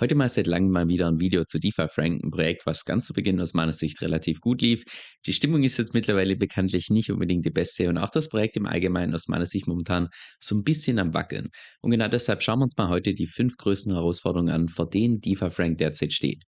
Heute mal seit langem mal wieder ein Video zu DeFi Frank, ein Projekt, was ganz zu Beginn aus meiner Sicht relativ gut lief. Die Stimmung ist jetzt mittlerweile bekanntlich nicht unbedingt die beste und auch das Projekt im Allgemeinen aus meiner Sicht momentan so ein bisschen am Wackeln. Und genau deshalb schauen wir uns mal heute die fünf größten Herausforderungen an, vor denen DeFi Frank derzeit steht.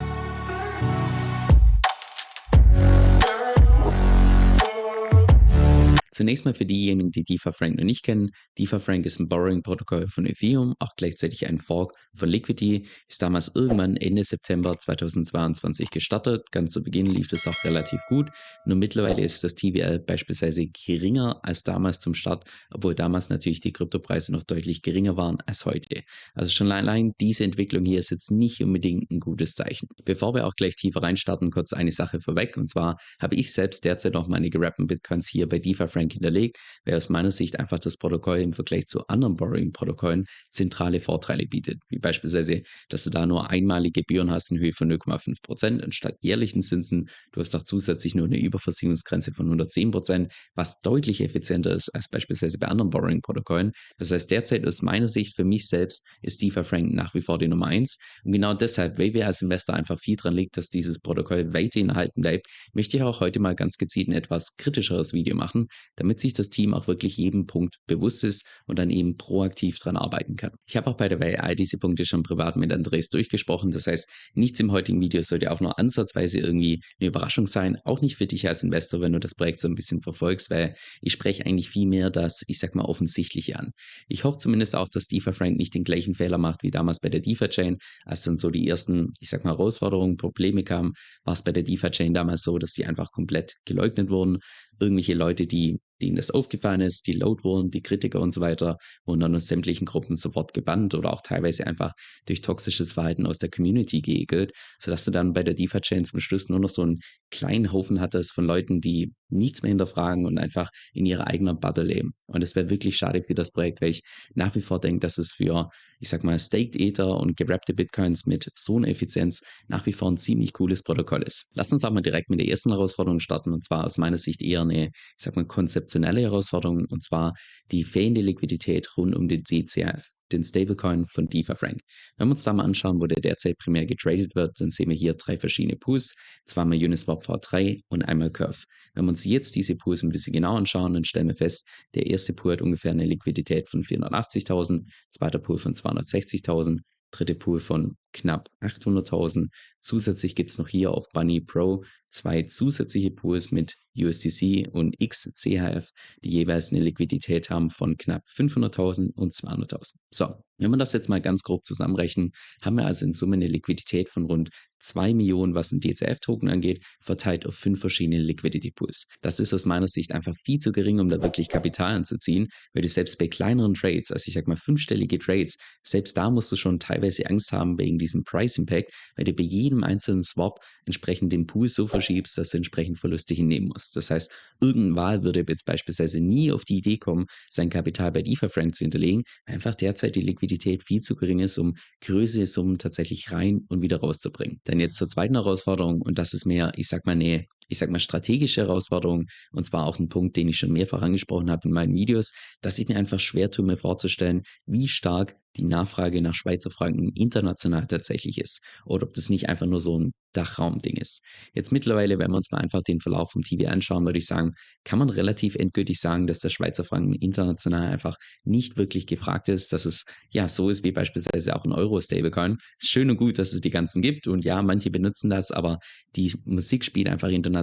Zunächst mal für diejenigen, die DeFi-Frank noch nicht kennen. DeFi-Frank ist ein Borrowing-Protokoll von Ethereum, auch gleichzeitig ein Fork von Liquidity. Ist damals irgendwann Ende September 2022 gestartet. Ganz zu Beginn lief es auch relativ gut. Nur mittlerweile ist das TVL beispielsweise geringer als damals zum Start, obwohl damals natürlich die Kryptopreise noch deutlich geringer waren als heute. Also schon allein diese Entwicklung hier ist jetzt nicht unbedingt ein gutes Zeichen. Bevor wir auch gleich tiefer reinstarten, kurz eine Sache vorweg. Und zwar habe ich selbst derzeit noch meine gerappten Bitcoins hier bei DeFi-Frank Bank hinterlegt, weil aus meiner Sicht einfach das Protokoll im Vergleich zu anderen Borrowing-Protokollen zentrale Vorteile bietet, wie beispielsweise, dass du da nur einmalige Gebühren hast in Höhe von 0,5 Prozent anstatt jährlichen Zinsen. Du hast auch zusätzlich nur eine Überversicherungsgrenze von 110 Prozent, was deutlich effizienter ist als beispielsweise bei anderen Borrowing-Protokollen. Das heißt, derzeit aus meiner Sicht für mich selbst ist DeFi Frank nach wie vor die Nummer eins. Und genau deshalb, weil wir als Investor einfach viel dran liegt, dass dieses Protokoll weiterhin erhalten bleibt, möchte ich auch heute mal ganz gezielt ein etwas kritischeres Video machen, damit sich das Team auch wirklich jedem Punkt bewusst ist und dann eben proaktiv dran arbeiten kann. Ich habe auch bei der all diese Punkte schon privat mit Andres durchgesprochen. Das heißt, nichts im heutigen Video sollte auch nur ansatzweise irgendwie eine Überraschung sein. Auch nicht für dich als Investor, wenn du das Projekt so ein bisschen verfolgst, weil ich spreche eigentlich viel mehr das, ich sag mal, offensichtliche an. Ich hoffe zumindest auch, dass DeFi Frank nicht den gleichen Fehler macht wie damals bei der DeFi Chain. Als dann so die ersten, ich sag mal, Herausforderungen, Probleme kamen, war es bei der DeFi Chain damals so, dass die einfach komplett geleugnet wurden. Irgendwelche Leute, die denen das aufgefallen ist, die Load wurden, die Kritiker und so weiter, wurden dann aus sämtlichen Gruppen sofort gebannt oder auch teilweise einfach durch toxisches Verhalten aus der Community geekelt, sodass du dann bei der DeFi-Chain zum Schluss nur noch so einen kleinen Haufen hattest von Leuten, die nichts mehr hinterfragen und einfach in ihrer eigenen Bubble leben. Und das wäre wirklich schade für das Projekt, weil ich nach wie vor denke, dass es für, ich sag mal, Staked Ether und gerappte Bitcoins mit so einer Effizienz nach wie vor ein ziemlich cooles Protokoll ist. Lass uns mal direkt mit der ersten Herausforderung starten und zwar aus meiner Sicht eher eine, ich sag mal, konzeptionelle Herausforderung und zwar die fehlende Liquidität rund um den CCF den Stablecoin von DeFi Frank. Wenn wir uns da mal anschauen, wo der derzeit primär getradet wird, dann sehen wir hier drei verschiedene Pools, zweimal Uniswap V3 und einmal Curve. Wenn wir uns jetzt diese Pools ein bisschen genau anschauen, dann stellen wir fest, der erste Pool hat ungefähr eine Liquidität von 480.000, zweiter Pool von 260.000, dritte Pool von knapp 800.000. Zusätzlich gibt es noch hier auf Bunny Pro zwei zusätzliche Pools mit USDC und XCHF, die jeweils eine Liquidität haben von knapp 500.000 und 200.000. So, wenn wir das jetzt mal ganz grob zusammenrechnen, haben wir also in Summe eine Liquidität von rund 2 Millionen, was ein DCF-Token angeht, verteilt auf fünf verschiedene Liquidity Pools. Das ist aus meiner Sicht einfach viel zu gering, um da wirklich Kapital anzuziehen, weil du selbst bei kleineren Trades, also ich sag mal fünfstellige Trades, selbst da musst du schon teilweise Angst haben wegen diesem Price Impact, weil du bei jedem einzelnen Swap entsprechend den Pool so verschiebst, dass du entsprechend Verluste hinnehmen musst. Das heißt, irgendein Wahl würde jetzt beispielsweise nie auf die Idee kommen, sein Kapital bei DeFi Frank zu hinterlegen, weil einfach derzeit die Liquidität viel zu gering ist, um größere Summen tatsächlich rein und wieder rauszubringen. Dann jetzt zur zweiten Herausforderung und das ist mehr, ich sag mal, eine ich sag mal, strategische Herausforderung, und zwar auch ein Punkt, den ich schon mehrfach angesprochen habe in meinen Videos, dass ich mir einfach schwer tue, mir vorzustellen, wie stark die Nachfrage nach Schweizer Franken international tatsächlich ist oder ob das nicht einfach nur so ein Dachraumding ist. Jetzt mittlerweile, wenn wir uns mal einfach den Verlauf vom TV anschauen, würde ich sagen, kann man relativ endgültig sagen, dass der Schweizer Franken international einfach nicht wirklich gefragt ist, dass es ja so ist wie beispielsweise auch ein Euro-Stablecoin. Schön und gut, dass es die ganzen gibt und ja, manche benutzen das, aber die Musik spielt einfach international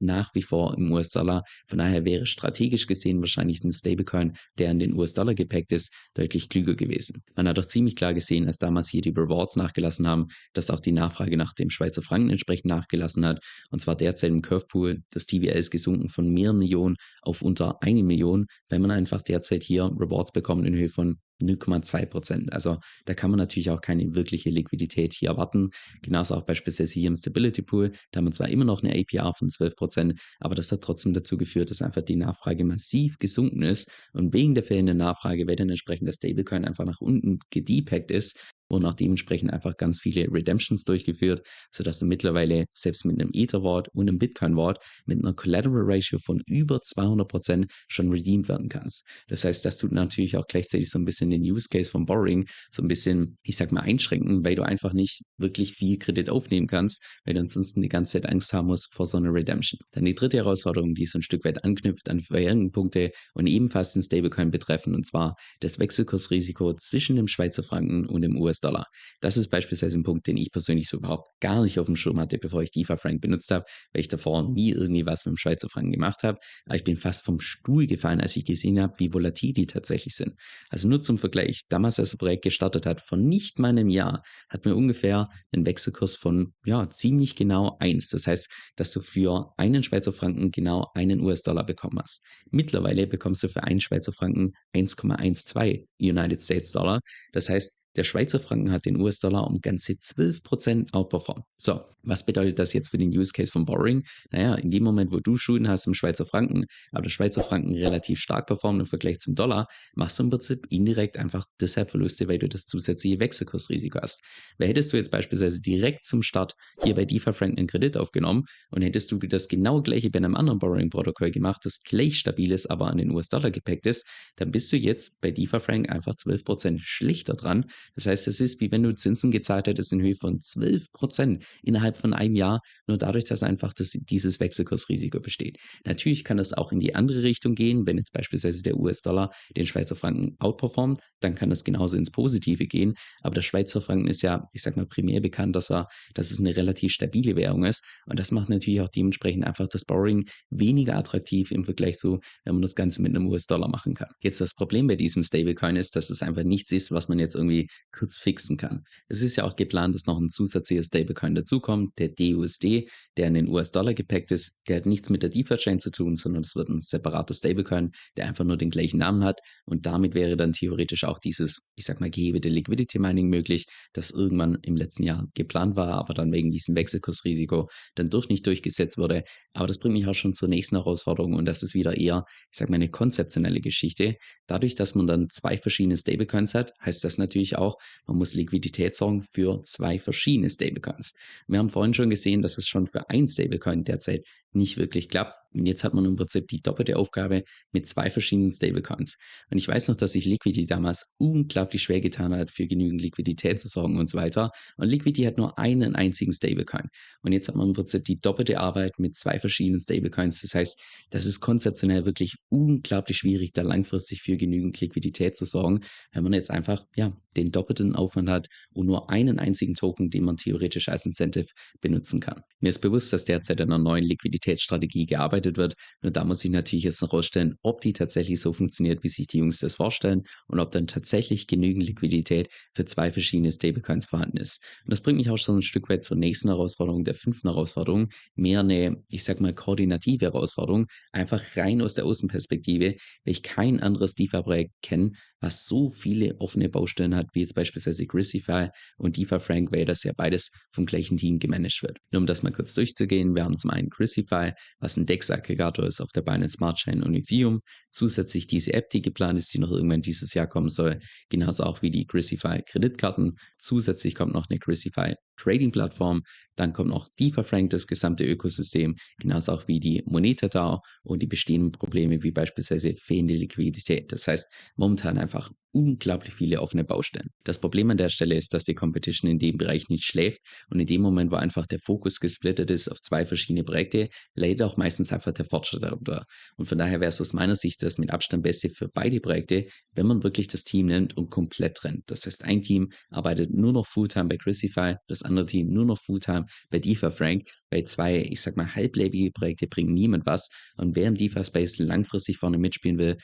nach wie vor im US-Dollar. Von daher wäre strategisch gesehen wahrscheinlich ein Stablecoin, der an den US-Dollar gepackt ist, deutlich klüger gewesen. Man hat doch ziemlich klar gesehen, als damals hier die Rewards nachgelassen haben, dass auch die Nachfrage nach dem Schweizer Franken entsprechend nachgelassen hat. Und zwar derzeit im Curve Pool, das TVL ist gesunken von mehreren Millionen auf unter eine Million, weil man einfach derzeit hier Rewards bekommt in Höhe von 0,2 Prozent. Also da kann man natürlich auch keine wirkliche Liquidität hier erwarten. Genauso auch beispielsweise hier im Stability Pool. Da haben wir zwar immer noch eine APR von 12 Prozent, aber das hat trotzdem dazu geführt, dass einfach die Nachfrage massiv gesunken ist. Und wegen der fehlenden Nachfrage, weil dann entsprechend der Stablecoin einfach nach unten gedepackt ist, wurden auch dementsprechend einfach ganz viele Redemptions durchgeführt, sodass du mittlerweile selbst mit einem Ether-Wort und einem Bitcoin-Wort mit einer Collateral Ratio von über 200% schon redeemed werden kannst. Das heißt, das tut natürlich auch gleichzeitig so ein bisschen den Use Case von Borrowing so ein bisschen, ich sag mal, einschränken, weil du einfach nicht wirklich viel Kredit aufnehmen kannst, weil du ansonsten die ganze Zeit Angst haben musst vor so einer Redemption. Dann die dritte Herausforderung, die so ein Stück weit anknüpft an vorherigen Punkte und ebenfalls den Stablecoin betreffen, und zwar das Wechselkursrisiko zwischen dem Schweizer Franken und dem US-Dollar. Das ist beispielsweise ein Punkt, den ich persönlich so überhaupt gar nicht auf dem Schirm hatte, bevor ich DeFi Frank benutzt habe, weil ich davor nie irgendwie was mit dem Schweizer Franken gemacht habe. Aber ich bin fast vom Stuhl gefallen, als ich gesehen habe, wie volatil die tatsächlich sind. Also nur zum Vergleich, damals als das Projekt gestartet hat, von nicht mal einem Jahr, hat wir ungefähr einen Wechselkurs von ja ziemlich genau eins. Das heißt, dass du für einen Schweizer Franken genau einen US-Dollar bekommen hast. Mittlerweile bekommst du für einen Schweizer Franken 1,12 United States Dollar. Das heißt, der Schweizer Franken hat den US-Dollar um ganze 12% outperformed. So, was bedeutet das jetzt für den Use Case von Borrowing? Naja, in dem Moment, wo du Schulden hast im Schweizer Franken, aber der Schweizer Franken relativ stark performt im Vergleich zum Dollar, machst du im Prinzip indirekt einfach deshalb Verluste, weil du das zusätzliche Wechselkursrisiko hast. Weil hättest du jetzt beispielsweise direkt zum Start hier bei DeFi Frank einen Kredit aufgenommen und hättest du das genau gleiche bei einem anderen Borrowing-Protokoll gemacht, das gleich stabil ist, aber an den US-Dollar gepackt ist, dann bist du jetzt bei DeFi Frank einfach 12% schlichter dran, das heißt, es ist wie wenn du Zinsen gezahlt hättest in Höhe von 12 Prozent innerhalb von einem Jahr, nur dadurch, dass einfach das, dieses Wechselkursrisiko besteht. Natürlich kann das auch in die andere Richtung gehen, wenn jetzt beispielsweise der US-Dollar den Schweizer Franken outperformt, dann kann das genauso ins Positive gehen. Aber der Schweizer Franken ist ja, ich sag mal, primär bekannt, dass er, dass es eine relativ stabile Währung ist. Und das macht natürlich auch dementsprechend einfach das Borrowing weniger attraktiv im Vergleich zu, wenn man das Ganze mit einem US-Dollar machen kann. Jetzt das Problem bei diesem Stablecoin ist, dass es einfach nichts ist, was man jetzt irgendwie kurz fixen kann. Es ist ja auch geplant, dass noch ein zusätzlicher Stablecoin dazukommt, der DUSD, der in den US-Dollar gepackt ist. Der hat nichts mit der DeFi-Chain zu tun, sondern es wird ein separater Stablecoin, der einfach nur den gleichen Namen hat. Und damit wäre dann theoretisch auch dieses, ich sag mal, gehebete Liquidity Mining möglich, das irgendwann im letzten Jahr geplant war, aber dann wegen diesem Wechselkursrisiko dann durch nicht durchgesetzt wurde. Aber das bringt mich auch schon zur nächsten Herausforderung und das ist wieder eher, ich sag mal, eine konzeptionelle Geschichte. Dadurch, dass man dann zwei verschiedene Stablecoins hat, heißt das natürlich auch, man muss Liquidität sorgen für zwei verschiedene Stablecoins. Wir haben vorhin schon gesehen, dass es schon für ein Stablecoin derzeit nicht wirklich klappt. Und jetzt hat man im Prinzip die doppelte Aufgabe mit zwei verschiedenen Stablecoins. Und ich weiß noch, dass sich Liquidity damals unglaublich schwer getan hat, für genügend Liquidität zu sorgen und so weiter. Und Liquidity hat nur einen einzigen Stablecoin. Und jetzt hat man im Prinzip die doppelte Arbeit mit zwei verschiedenen Stablecoins. Das heißt, das ist konzeptionell wirklich unglaublich schwierig, da langfristig für genügend Liquidität zu sorgen, wenn man jetzt einfach, ja, den doppelten Aufwand hat und nur einen einzigen Token, den man theoretisch als Incentive benutzen kann. Mir ist bewusst, dass derzeit an einer neuen Liquiditätsstrategie gearbeitet wird. Und da muss ich natürlich jetzt herausstellen, ob die tatsächlich so funktioniert, wie sich die Jungs das vorstellen und ob dann tatsächlich genügend Liquidität für zwei verschiedene Stablecoins vorhanden ist. Und das bringt mich auch schon ein Stück weit zur nächsten Herausforderung, der fünften Herausforderung. Mehr eine, ich sag mal, koordinative Herausforderung, einfach rein aus der Außenperspektive, weil ich kein anderes DeFi-Projekt kenne, was so viele offene Baustellen hat, wie jetzt beispielsweise Grisify und DeFi Frank, weil das ja beides vom gleichen Team gemanagt wird. Nur um das mal kurz durchzugehen, wir haben zum einen Grisify, was ein DEX-Aggregator ist auf der Binance Smart Chain und Ethereum, zusätzlich diese App, die geplant ist, die noch irgendwann dieses Jahr kommen soll, genauso auch wie die Grisify Kreditkarten. Zusätzlich kommt noch eine Grisify Trading-Plattform, dann kommt noch DeFi Frank, das gesamte Ökosystem, genauso auch wie die Moneta DAO und die bestehenden Probleme wie beispielsweise fehlende Liquidität. Das heißt, momentan einfach unglaublich viele offene Baustellen. Das Problem an der Stelle ist, dass die Competition in dem Bereich nicht schläft und in dem Moment, wo einfach der Fokus gesplittet ist auf zwei verschiedene Projekte, leidet auch meistens einfach der Fortschritt darunter. Und von daher wäre es aus meiner Sicht das mit Abstand Beste für beide Projekte, wenn man wirklich das Team nimmt und komplett trennt. Das heißt, ein Team arbeitet nur noch Fulltime bei Crucify, das andere Team nur noch Fulltime bei DeFi Frank, weil zwei, ich sag mal, halblebige Projekte bringen niemand was und wer im DeFi Space langfristig vorne mitspielen will,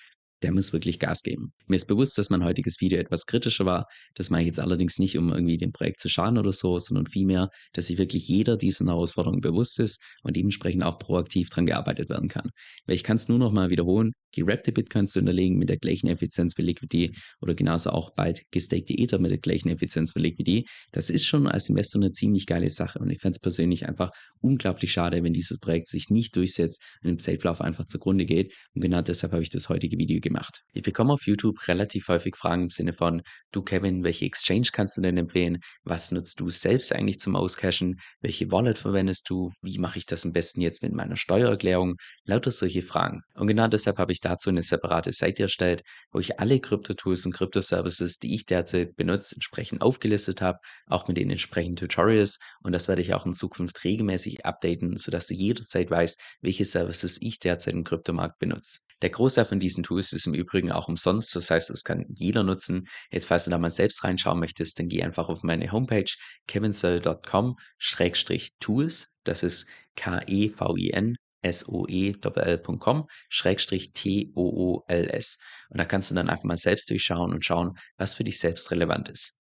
der muss wirklich Gas geben. Mir ist bewusst, dass mein heutiges Video etwas kritischer war. Das mache ich jetzt allerdings nicht, um irgendwie dem Projekt zu schaden oder so, sondern vielmehr, dass sich wirklich jeder diesen Herausforderungen bewusst ist und dementsprechend auch proaktiv dran gearbeitet werden kann. Weil ich kann es nur noch mal wiederholen, gerappte Bitcoins zu hinterlegen mit der gleichen Effizienz wie Liquidity oder genauso auch bald gestakte Ether mit der gleichen Effizienz wie Liquidity. Das ist schon als Investor eine ziemlich geile Sache und ich fände es persönlich einfach unglaublich schade, wenn dieses Projekt sich nicht durchsetzt und im Zeitlauf einfach zugrunde geht und genau deshalb habe ich das heutige Video gemacht. Ich bekomme auf YouTube relativ häufig Fragen im Sinne von, du Kevin, welche Exchange kannst du denn empfehlen? Was nutzt du selbst eigentlich zum Auscashen? Welche Wallet verwendest du? Wie mache ich das am besten jetzt mit meiner Steuererklärung? Lauter solche Fragen. Und genau deshalb habe ich dazu eine separate Seite erstellt, wo ich alle Krypto-Tools und Krypto-Services, die ich derzeit benutze, entsprechend aufgelistet habe, auch mit den entsprechenden Tutorials. Und das werde ich auch in Zukunft regelmäßig updaten, sodass du jederzeit weißt, welche Services ich derzeit im Kryptomarkt benutze. Der Großteil von diesen Tools ist im Übrigen auch umsonst, das heißt, das kann jeder nutzen. Jetzt, falls du da mal selbst reinschauen möchtest, dann geh einfach auf meine Homepage kevinsoe.com-tools. Das ist K-E-V-I-N soe.com Schrägstrich T-O-O-L-S. Und da kannst du dann einfach mal selbst durchschauen und schauen, was für dich selbst relevant ist.